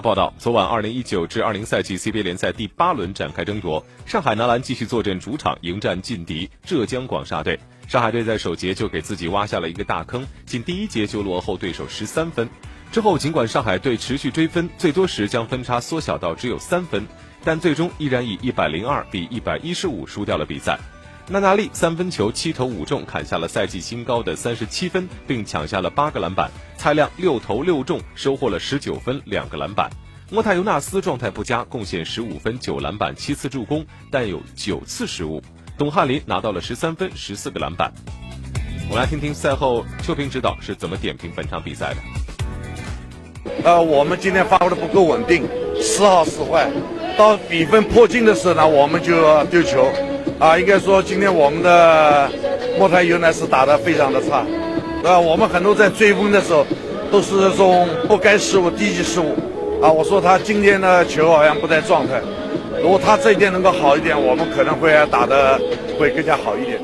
报道，昨晚二零一九至二零赛季 CBA 联赛第八轮展开争夺，上海男篮继续坐镇主场迎战劲敌浙江广厦队。上海队在首节就给自己挖下了一个大坑，仅第一节就落后对手十三分。之后，尽管上海队持续追分，最多时将分差缩小到只有三分，但最终依然以一百零二比一百一十五输掉了比赛。纳纳利三分球七投五中，砍下了赛季新高的三十七分，并抢下了八个篮板。蔡亮六投六中，收获了十九分两个篮板。莫泰尤纳斯状态不佳，贡献十五分九篮板七次助攻，但有九次失误。董翰林拿到了十三分十四个篮板。我们来听听赛后邱平指导是怎么点评本场比赛的。呃，我们今天发挥的不够稳定，时好时坏，到比分迫近的时候呢，我们就丢球。啊，应该说今天我们的莫泰尤纳斯打得非常的差，啊，我们很多在追分的时候都是这种不该失误、低级失误，啊，我说他今天的球好像不在状态，如果他这一点能够好一点，我们可能会打得会更加好一点。